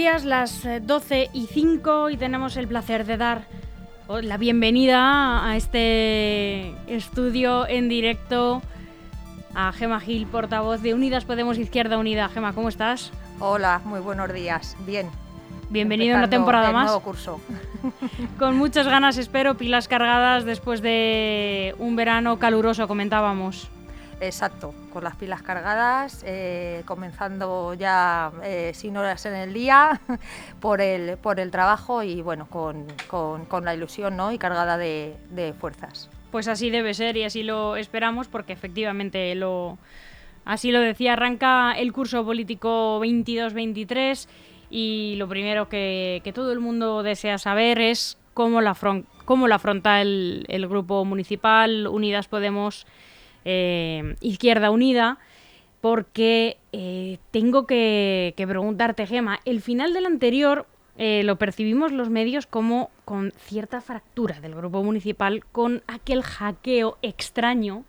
días, las 12 eh, y 5 y tenemos el placer de dar la bienvenida a este estudio en directo a Gema Gil, portavoz de Unidas Podemos Izquierda Unida. Gema, ¿cómo estás? Hola, muy buenos días. Bien. Bienvenido a una temporada más. Nuevo curso. Con muchas ganas, espero, pilas cargadas después de un verano caluroso, comentábamos. Exacto, con las pilas cargadas, eh, comenzando ya eh, sin horas en el día por el, por el trabajo y bueno, con, la ilusión ¿no? y cargada de, fuerzas. Pues así debe ser y así lo esperamos porque efectivamente lo, así lo decía, arranca el curso político 22-23 y lo primero que, todo el mundo desea saber es cómo la, cómo la afronta el, el grupo municipal Unidas Podemos eh, Izquierda Unida, porque eh, tengo que, preguntarte, Gema, el final del anterior eh, lo percibimos los medios como con cierta fractura del grupo municipal, con aquel hackeo extraño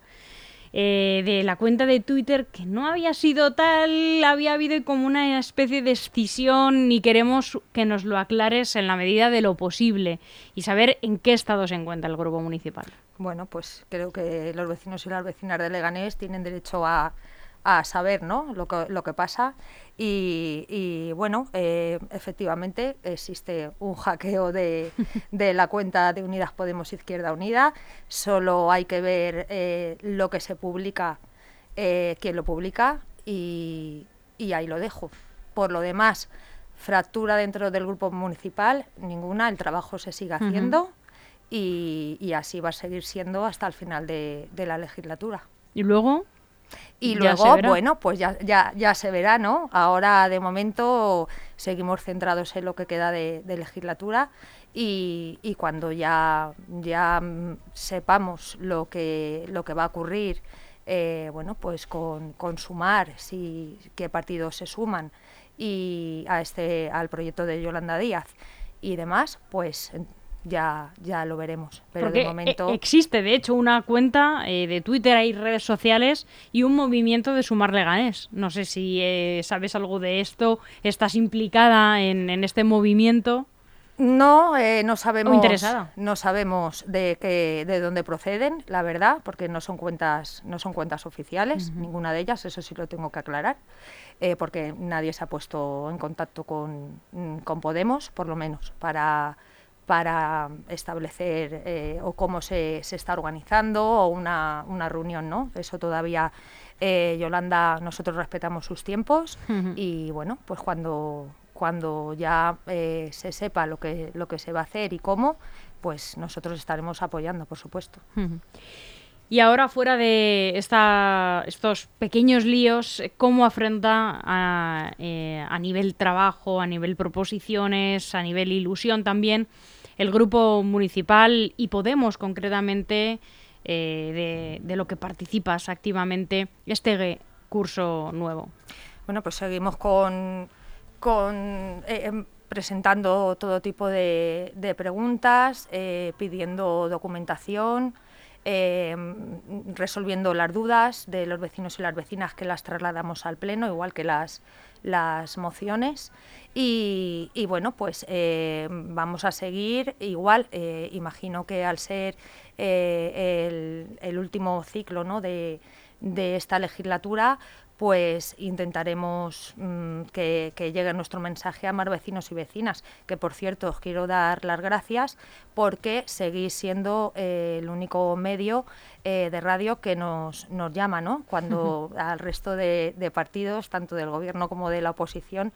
de la cuenta de Twitter que no había sido tal, había habido como una especie de escisión y queremos que nos lo aclares en la medida de lo posible y saber en qué estado se encuentra el grupo municipal. Bueno, pues creo que los vecinos y las vecinas de Leganés tienen derecho a, saber ¿no? lo, que, lo que pasa y, bueno, eh, efectivamente existe un hackeo de, la cuenta de Unidas Podemos Izquierda Unida, solo hay que ver eh, lo que se publica, eh, quién lo publica y, ahí lo dejo. Por lo demás, fractura dentro del grupo municipal, ninguna, el trabajo se sigue haciendo y, así va a seguir siendo hasta el final de, la legislatura. ¿Y luego? Y luego, bueno, pues ya, ya, ya se verá, ¿no? Ahora, de momento, seguimos centrados en lo que queda de, legislatura y, y, cuando ya, ya sepamos lo que, lo que va a ocurrir, eh, bueno, pues con, con sumar, si, qué partidos se suman y a este, al proyecto de Yolanda Díaz y demás, pues ya, ya lo veremos. Pero de momento. E-, existe, de hecho, una cuenta eh, de Twitter, hay redes sociales y un movimiento de Sumar Leganés. No sé si eh, sabes algo de esto, estás implicada en, este movimiento. No, eh, no sabemos. interesada. No sabemos de qué, de dónde proceden, la verdad, porque no son cuentas, no son cuentas oficiales, ninguna de ellas. Eso sí lo tengo que aclarar, porque nadie se ha puesto en contacto con, con Podemos, por lo menos, para para establecer eh, o cómo se, se, está organizando o una, una, reunión, ¿no? Eso todavía, eh, Yolanda, nosotros respetamos sus tiempos y bueno, pues cuando, cuando ya eh, se sepa lo que, lo que se va a hacer y cómo, pues nosotros estaremos apoyando, por supuesto. Y ahora, fuera de estos pequeños líos, ¿cómo afronta a, a, nivel trabajo, a nivel proposiciones, a nivel ilusión también el grupo municipal y Podemos concretamente eh, de, lo que participas activamente este curso nuevo? Bueno, pues seguimos con, con eh, em, presentando todo tipo de, preguntas, eh, pidiendo documentación, resolviendo las dudas de los vecinos y las vecinas que las trasladamos al Pleno, igual que las, las mociones. Y, bueno, pues eh, vamos a seguir igual, eh, imagino que al ser eh, el, último ciclo ¿no? de, de esta legislatura, pues intentaremos mm, que, llegue nuestro mensaje a más vecinos y vecinas, que por cierto os quiero dar las gracias porque seguís siendo el único medio de radio que nos, nos llama, ¿no? Cuando al resto de, de partidos, tanto del gobierno como de la oposición,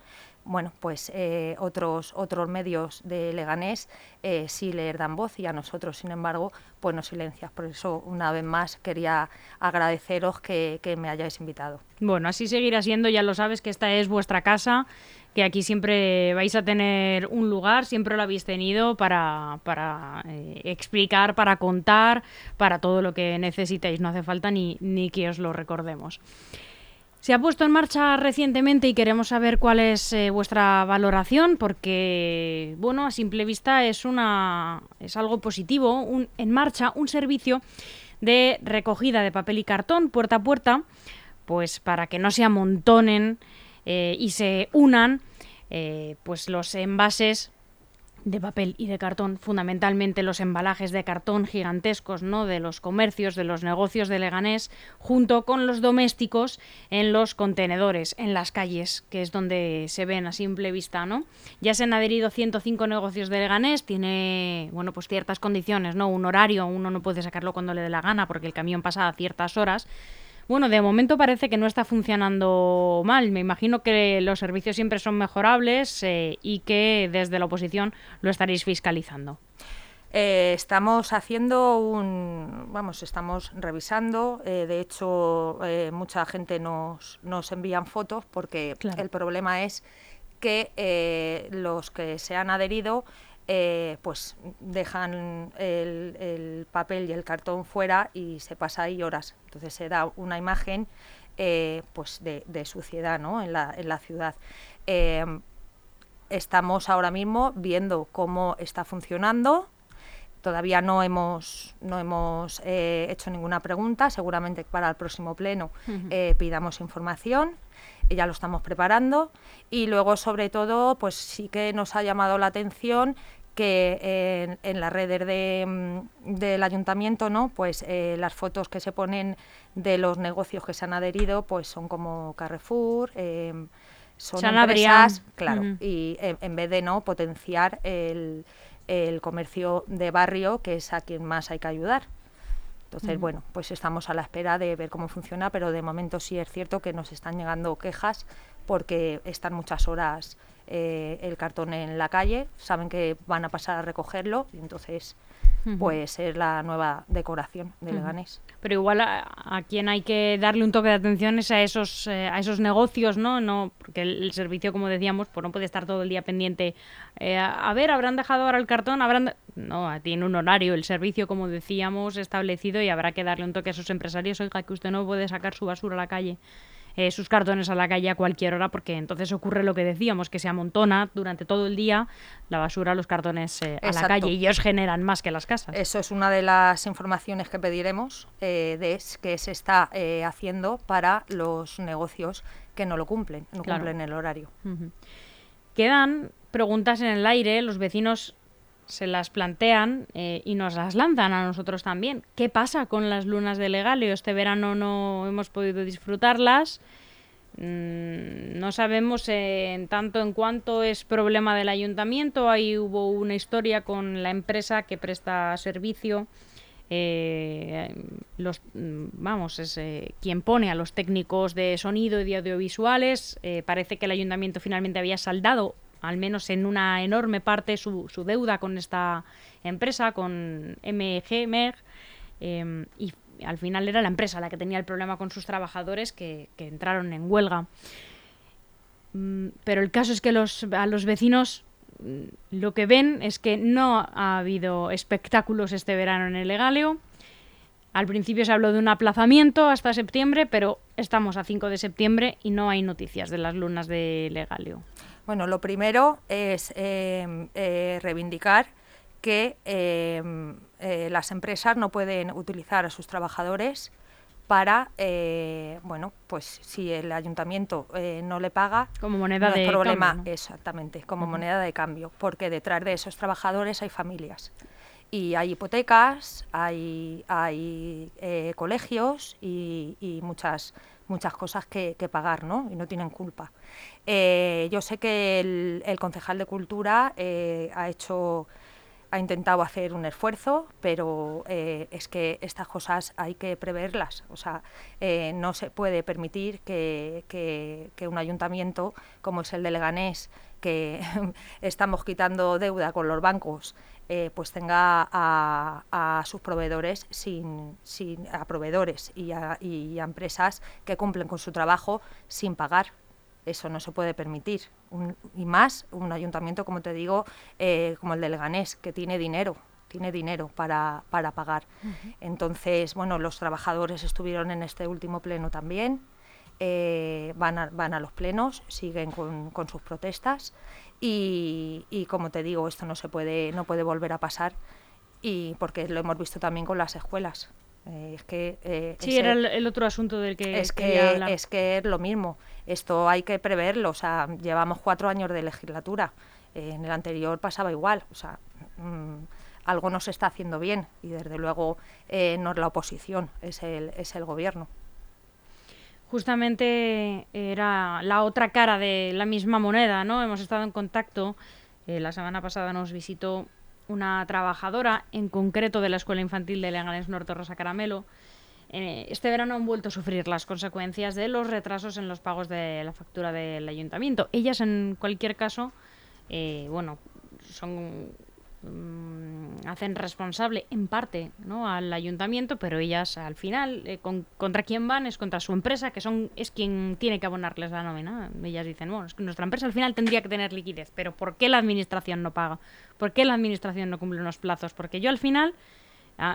bueno, pues eh, otros, otros medios de Leganés eh, sí le dan voz y a nosotros, sin embargo, pues nos silencias. Por eso, una vez más, quería agradeceros que, me hayáis invitado. Bueno, así seguirá siendo, ya lo sabes que esta es vuestra casa, que aquí siempre vais a tener un lugar, siempre lo habéis tenido para, para eh, explicar, para contar, para todo lo que necesitéis. No hace falta ni, ni que os lo recordemos. Se ha puesto en marcha recientemente y queremos saber cuál es eh, vuestra valoración, porque, bueno, a simple vista es, una, es algo positivo, en marcha un servicio de recogida de papel y cartón puerta a puerta, pues para que no se amontonen eh, y se unan eh, pues los envases de papel y de cartón, fundamentalmente los embalajes de cartón gigantescos, ¿no? de los comercios, de los negocios de Leganés, junto con los domésticos en los contenedores, en las calles, que es donde se ven a simple vista, ¿no? Ya se han adherido 105 negocios de Leganés, tiene, bueno, pues ciertas condiciones, ¿no? Un horario, uno no puede sacarlo cuando le dé la gana porque el camión pasa a ciertas horas bueno, de momento parece que no está funcionando mal. Me imagino que los servicios siempre son mejorables eh, y que desde la oposición lo estaréis fiscalizando. Eh, estamos haciendo un, vamos, estamos revisando. Eh, de hecho, mucha gente nos, nos envían fotos porque el problema es que los que se han adherido eh, pues dejan el, papel y el cartón fuera y se pasa ahí horas. Entonces se da una imagen eh, pues de, suciedad ¿no? en, la, en la ciudad. Em, estamos ahora mismo viendo cómo está funcionando. Todavía no hemos, no hemos eh, hecho ninguna pregunta. Seguramente para el próximo pleno pidamos información ya lo estamos preparando y luego sobre todo pues sí que nos ha llamado la atención que en, las redes de, mm, del ayuntamiento, ¿no? Pues eh, las fotos que se ponen de los negocios que se han adherido, pues son como Carrefour, eh, son empresas, claro, y en, vez de no potenciar el, el, comercio de barrio, que es a quien más hay que ayudar. Entonces, bueno, pues estamos a la espera de ver cómo funciona, pero de momento sí es cierto que nos están llegando quejas porque están muchas horas eh, el cartón en la calle, saben que van a pasar a recogerlo y entonces pues es la nueva decoración de Leganés. Pero igual a, quien hay que darle un toque de atención es a esos eh, a esos negocios, ¿no? no Porque el, servicio, como decíamos, pues no puede estar todo el día pendiente. Eh, a, ver, ¿habrán dejado ahora el cartón? ¿Habrán...? No, tiene un horario el servicio, como decíamos, establecido y habrá que darle un toque a esos empresarios. Oiga, que usted no puede sacar su basura a la calle. Eh, sus cartones a la calle a cualquier hora, porque entonces ocurre lo que decíamos, que se amontona durante todo el día la basura, los cartones eh, a la calle y ellos generan más que las casas. Eso es una de las informaciones que pediremos, eh, de que se está haciendo para los negocios que no lo cumplen, no cumplen el horario. Quedan preguntas en el aire, los vecinos se las plantean eh, y nos las lanzan a nosotros también. ¿Qué pasa con las lunas de Legalio? Este verano no hemos podido disfrutarlas. Mm, no sabemos en tanto en cuanto es problema del ayuntamiento. Ahí hubo una historia con la empresa que presta servicio. Eh, los, mm, vamos, es eh, quien pone a los técnicos de sonido y de audiovisuales. parece que el ayuntamiento finalmente había saldado al menos en una enorme parte, su, deuda con esta empresa, con MG, MEG, em, y al final era la empresa la que tenía el problema con sus trabajadores que, entraron en huelga. Mm, pero el caso es que a los vecinos mm, lo que ven es que no ha habido espectáculos este verano en el Legaleo. Al principio se habló de un aplazamiento hasta septiembre, pero estamos a 5 de septiembre y no hay noticias de las lunas de Legaleo. Bueno, lo primero es em, eh, reivindicar que em, eh, las empresas no pueden utilizar a sus trabajadores para, eh, bueno, pues si el ayuntamiento no le paga, como moneda de problema, cambio, exactamente, como moneda de cambio, porque detrás de esos trabajadores hay familias. Y hay hipotecas, hay, hay colegios y, y muchas muchas cosas que, pagar, ¿no? Y no tienen culpa. Eh, yo sé que el, concejal de Cultura eh, ha hecho ha intentado hacer un esfuerzo, pero eh, es que estas cosas hay que preverlas. O sea, no se puede permitir que, que, un ayuntamiento como es el de Leganés, que estamos quitando deuda con los bancos, eh, pues tenga a, sus proveedores sin, sin a proveedores y a, empresas que cumplen con su trabajo sin pagar. Eso no se puede permitir. y más un ayuntamiento, como te digo, eh, como el de Leganés, que tiene dinero, tiene dinero para, para pagar. Entonces, bueno, los trabajadores estuvieron en este último pleno también. Eh, van, a, van a los plenos, siguen con, con sus protestas y, como te digo, esto no se puede, no puede volver a pasar y porque lo hemos visto también con las escuelas. Eh, es que, eh, sí, era el, otro asunto del que es que es que es lo mismo. Esto hay que preverlo. O sea, llevamos cuatro años de legislatura. en el anterior pasaba igual. O sea, mm, algo no se está haciendo bien y desde luego no es la oposición, es el, es el gobierno justamente era la otra cara de la misma moneda, ¿no? Hemos estado en contacto. Eh, la semana pasada nos visitó una trabajadora, en concreto de la Escuela Infantil de Leganés Norte Rosa Caramelo. Eh, este verano han vuelto a sufrir las consecuencias de los retrasos en los pagos de la factura del ayuntamiento. Ellas, en cualquier caso, eh, bueno, son Mm, hacen responsable en parte ¿no? al ayuntamiento, pero ellas al final, eh, ¿contra quién van? Es contra su empresa, que son es quien tiene que abonarles la nómina. Ellas dicen, bueno, es que nuestra empresa al final tendría que tener liquidez, pero ¿por qué la administración no paga? ¿Por qué la administración no cumple unos plazos? Porque yo al final,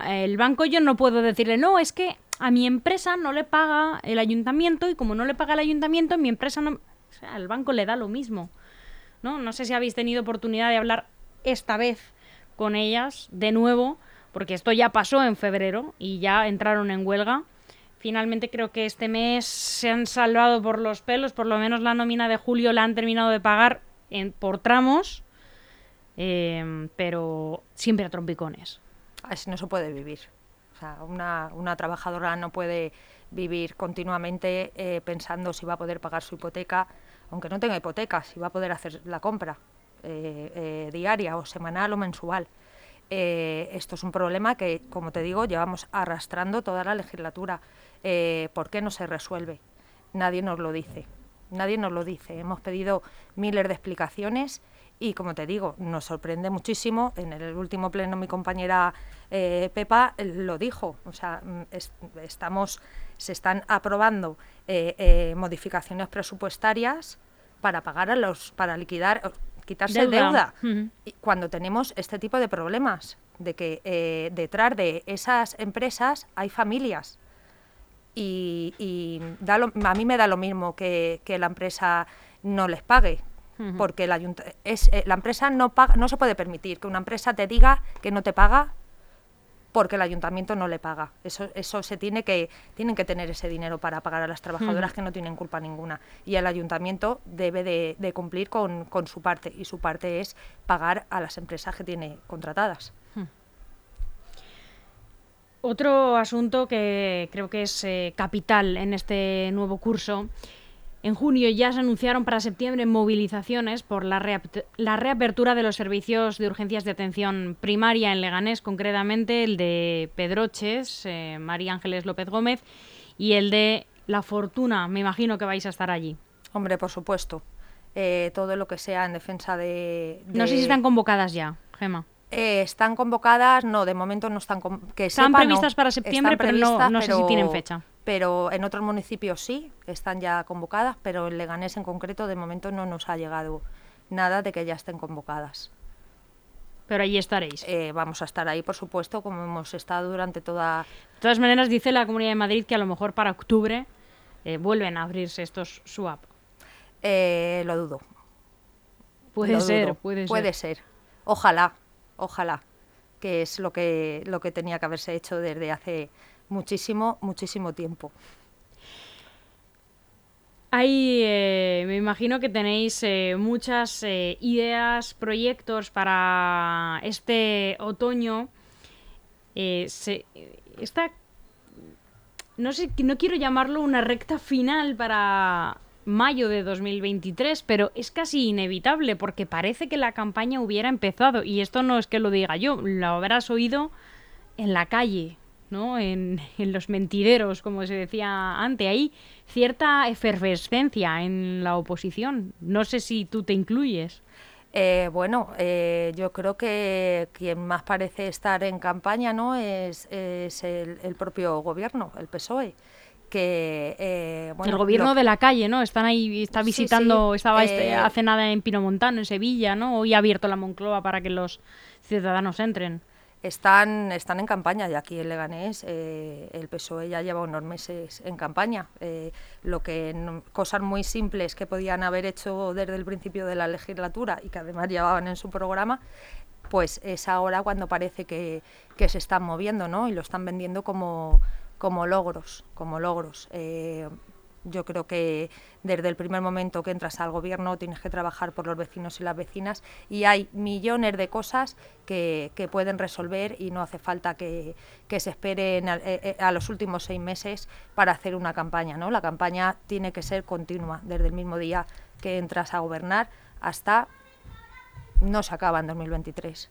el banco yo no puedo decirle, no, es que a mi empresa no le paga el ayuntamiento y como no le paga el ayuntamiento, mi empresa no... Al banco le da lo mismo. ¿no? no sé si habéis tenido oportunidad de hablar esta vez con ellas de nuevo, porque esto ya pasó en febrero y ya entraron en huelga. Finalmente creo que este mes se han salvado por los pelos, por lo menos la nómina de julio la han terminado de pagar en, por tramos, em, pero siempre a trompicones. Así no se puede vivir. Una, una trabajadora no puede vivir continuamente eh, pensando si va a poder pagar su hipoteca, aunque no tenga hipoteca, si va a poder hacer la compra. Eh, eh, diaria o semanal o mensual. Eh, esto es un problema que, como te digo, llevamos arrastrando toda la legislatura. ¿Por qué no se resuelve? Nadie nos lo dice. Nadie nos lo dice. Hemos pedido miles de explicaciones y, como te digo, nos sorprende muchísimo. En el último pleno mi compañera Pepa lo dijo. O sea, mm, estamos, se están aprobando modificaciones presupuestarias para pagar a los, para liquidar quitarse deuda, cuando tenemos este tipo de problemas, de que eh, detrás de esas empresas hay familias. Y, a mí me da lo mismo que, la empresa no les pague, porque la, es, eh, la empresa no, paga, no se puede permitir que una empresa te diga que no te paga porque el ayuntamiento no le paga. Eso, eso se tiene que, tienen que tener ese dinero para pagar a las trabajadoras que no tienen culpa ninguna. Y el ayuntamiento debe de, cumplir con, su parte, y su parte es pagar a las empresas que tiene contratadas. Otro asunto que creo que es eh, capital en este nuevo curso en junio ya se anunciaron para septiembre movilizaciones por la, reapertura de los servicios de urgencias de atención primaria en Leganés, concretamente el de Pedroches, eh, María Ángeles López Gómez, y el de La Fortuna. Me imagino que vais a estar allí. Hombre, por supuesto. Eh, todo lo que sea en defensa de, No sé si están convocadas ya, Gema. Eh, están convocadas, no, de momento no están. Que están previstas para septiembre, pero no, sé si tienen fecha pero en otros municipios sí, están ya convocadas, pero en Leganés en concreto de momento no nos ha llegado nada de que ya estén convocadas. Pero ahí estaréis. Eh, vamos a estar ahí, por supuesto, como hemos estado durante toda... De todas maneras, dice la Comunidad de Madrid que a lo mejor para octubre eh, vuelven a abrirse estos SWAP. Eh, lo dudo. Puede ser, puede ser. Puede ser. Ojalá, ojalá, que es lo que, lo que tenía que haberse hecho desde hace muchísimo, muchísimo tiempo. Ahí eh, me imagino que tenéis eh, muchas eh, ideas, proyectos para este otoño. Se, no sé, no quiero llamarlo una recta final para mayo de 2023, pero es casi inevitable porque parece que la campaña hubiera empezado y esto no es que lo diga yo, lo habrás oído en la calle, ¿no? En, los mentideros, como se decía antes. Hay cierta efervescencia en la oposición. No sé si tú te incluyes. Eh, bueno, eh, yo creo que quien más parece estar en campaña no es, el, propio gobierno, el PSOE. Que, eh, el gobierno de la calle, ¿no? Están ahí, está visitando, estaba este, hace nada en Pinomontano, en Sevilla, ¿no? Hoy ha abierto la Moncloa para que los ciudadanos entren están, están en campaña y aquí en Leganés eh, el PSOE ya lleva unos meses en campaña. Eh, lo que cosas muy simples que podían haber hecho desde el principio de la legislatura y que además llevaban en su programa, pues es ahora cuando parece que, que se están moviendo, ¿no? Y lo están vendiendo como, como logros, como logros. Eh, yo creo que desde el primer momento que entras al gobierno tienes que trabajar por los vecinos y las vecinas y hay millones de cosas que, que pueden resolver y no hace falta que, que se esperen a, eh, eh, a, los últimos seis meses para hacer una campaña. ¿no? La campaña tiene que ser continua, desde el mismo día que entras a gobernar hasta no se acaba en 2023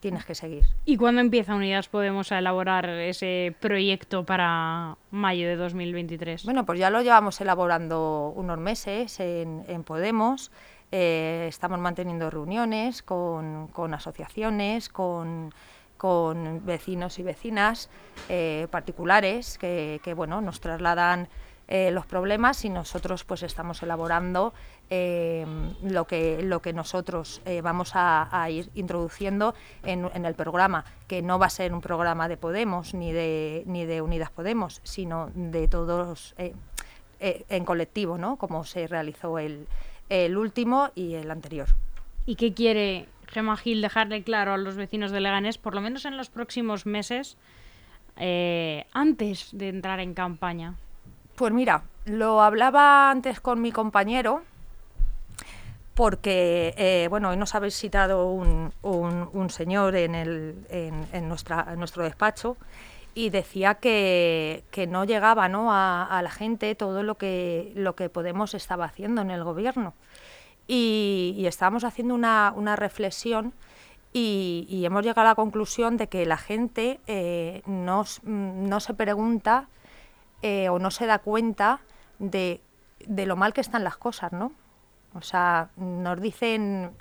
tienes que seguir. ¿Y cuándo empieza Unidas Podemos a elaborar ese proyecto para mayo de 2023? Bueno, pues ya lo llevamos elaborando unos meses en, en Podemos. Eh, estamos manteniendo reuniones con, con asociaciones, con, con, vecinos y vecinas eh, particulares que, que, bueno, nos trasladan eh, los problemas y nosotros pues estamos elaborando eh, lo, que, lo que nosotros eh, vamos a, a, ir introduciendo en, en, el programa, que no va a ser un programa de Podemos ni de, ni de Unidas Podemos, sino de todos eh, eh, en colectivo, ¿no? como se realizó el, el último y el anterior. ¿Y qué quiere Gemma Gil dejarle claro a los vecinos de Leganés, por lo menos en los próximos meses, antes de entrar en campaña? Pues mira, lo hablaba antes con mi compañero, porque, eh, bueno, hoy nos habéis citado un, un, señor en, el, en, en, nuestro despacho y decía que, que no llegaba ¿no? A, la gente todo lo que, lo que Podemos estaba haciendo en el gobierno. Y, y estábamos haciendo una, una reflexión y, y, hemos llegado a la conclusión de que la gente eh, no, no se pregunta eh, o no se da cuenta de, de, lo mal que están las cosas, ¿no? O sea, nos dicen,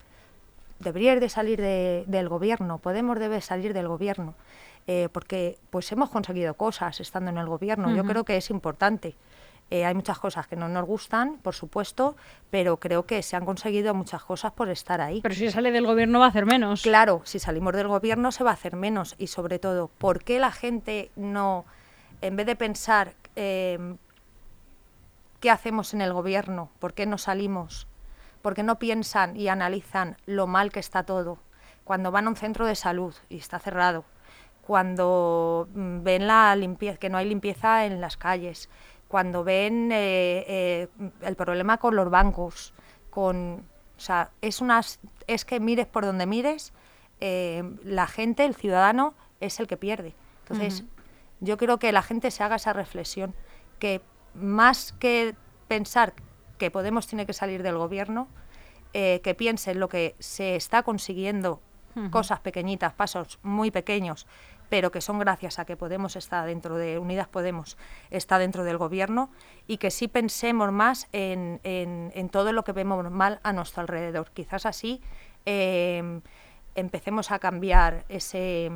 deberíais de salir de, del gobierno, Podemos debe salir del gobierno, eh, porque pues hemos conseguido cosas estando en el gobierno, uh -huh. yo creo que es importante. Eh, hay muchas cosas que no nos gustan, por supuesto, pero creo que se han conseguido muchas cosas por estar ahí. Pero si sale del gobierno va a hacer menos. Claro, si salimos del gobierno se va a hacer menos y sobre todo, ¿por qué la gente no, en vez de pensar eh, qué hacemos en el gobierno, por qué no salimos, por qué no piensan y analizan lo mal que está todo, cuando van a un centro de salud y está cerrado, cuando mm, ven la limpieza, que no hay limpieza en las calles, cuando ven eh, eh, el problema con los bancos, con, o sea, es, unas, es que mires por donde mires, eh, la gente, el ciudadano, es el que pierde. Entonces, uh -huh. yo creo que la gente se haga esa reflexión, que más que pensar que Podemos tiene que salir del gobierno, eh, que piense en lo que se está consiguiendo, uh -huh. cosas pequeñitas, pasos muy pequeños, pero que son gracias a que Podemos está dentro de Unidas Podemos, está dentro del gobierno, y que sí pensemos más en, en, en todo lo que vemos mal a nuestro alrededor. Quizás así eh, empecemos a cambiar ese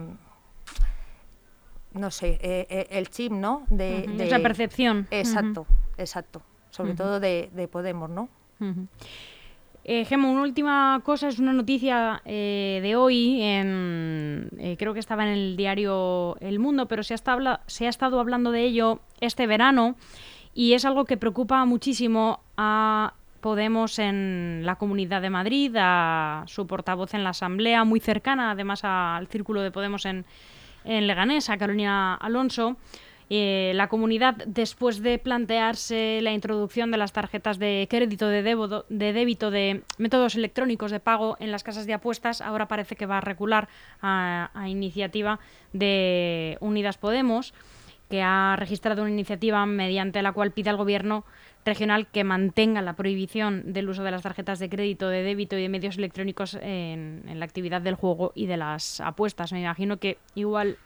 no sé, eh, eh, el chip, ¿no? De, uh -huh. de, Esa percepción. Exacto, uh -huh. exacto. Sobre uh -huh. todo de, de, Podemos, ¿no? Eh, Gemma, una última cosa, es una noticia eh, de hoy, en, eh, creo que estaba en el diario El Mundo, pero se ha, estado, se ha estado hablando de ello este verano y es algo que preocupa muchísimo a Podemos en la Comunidad de Madrid, a su portavoz en la Asamblea, muy cercana además al círculo de Podemos en, en Leganés, a Carolina Alonso. Eh, la comunidad, después de plantearse la introducción de las tarjetas de crédito de, débito, de métodos electrónicos de pago en las casas de apuestas, ahora parece que va a recular a, iniciativa de Unidas Podemos, que ha registrado una iniciativa mediante la cual pide al gobierno regional que mantenga la prohibición del uso de las tarjetas de crédito, de débito y de medios electrónicos en la actividad del juego y de las apuestas. Me imagino que igual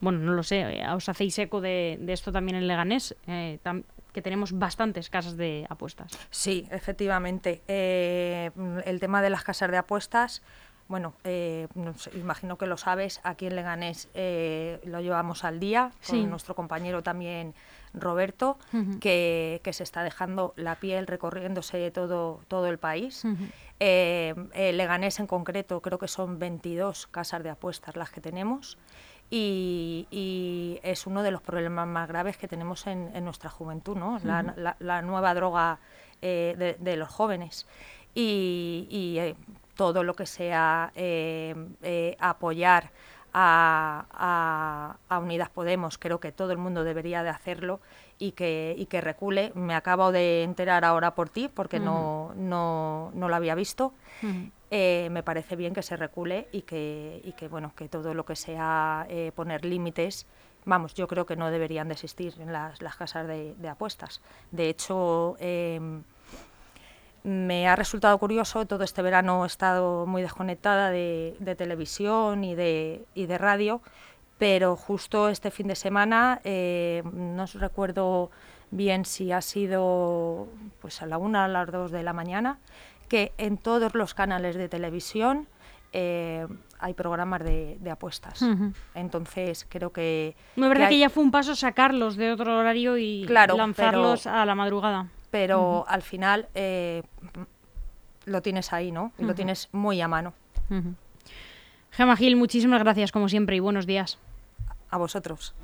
bueno, no lo sé, eh, os hacéis eco de, de esto también en Leganés, eh, tam, que tenemos bastantes casas de apuestas. Sí, efectivamente. Eh, el tema de las casas de apuestas, bueno, eh, imagino que lo sabes, aquí en Leganés lo llevamos al día, con sí. nuestro compañero también Roberto, uh -huh. que, que, se está dejando la piel recorriéndose todo, todo el país. Uh -huh. eh, Leganés en concreto creo que son 22 casas de apuestas las que tenemos y, y, es uno de los problemas más graves que tenemos en, en nuestra juventud, ¿no? Uh -huh. la, nueva droga eh, de, de, los jóvenes. Y, y eh, todo lo que sea eh, eh, apoyar a, a, Unidas Podemos, creo que todo el mundo debería de hacerlo y que, y que recule. Me acabo de enterar ahora por ti, porque no, no, no, lo había visto. Eh, me parece bien que se recule y que, y que, bueno, que todo lo que sea eh, poner límites, vamos, yo creo que no deberían de existir en las, las casas de, apuestas. De hecho, em, me ha resultado curioso, todo este verano he estado muy desconectada de, televisión y de, y de radio, pero justo este fin de semana, eh, no recuerdo bien si ha sido pues a la una, a las dos de la mañana, que en todos los canales de televisión eh, hay programas de, apuestas. Entonces creo que... No es verdad que, ya fue un paso sacarlos de otro horario y lanzarlos a la madrugada. Pero al final eh, lo tienes ahí, ¿no? Y lo tienes muy a mano. Gemma Gil, muchísimas gracias como siempre y buenos días a vosotros.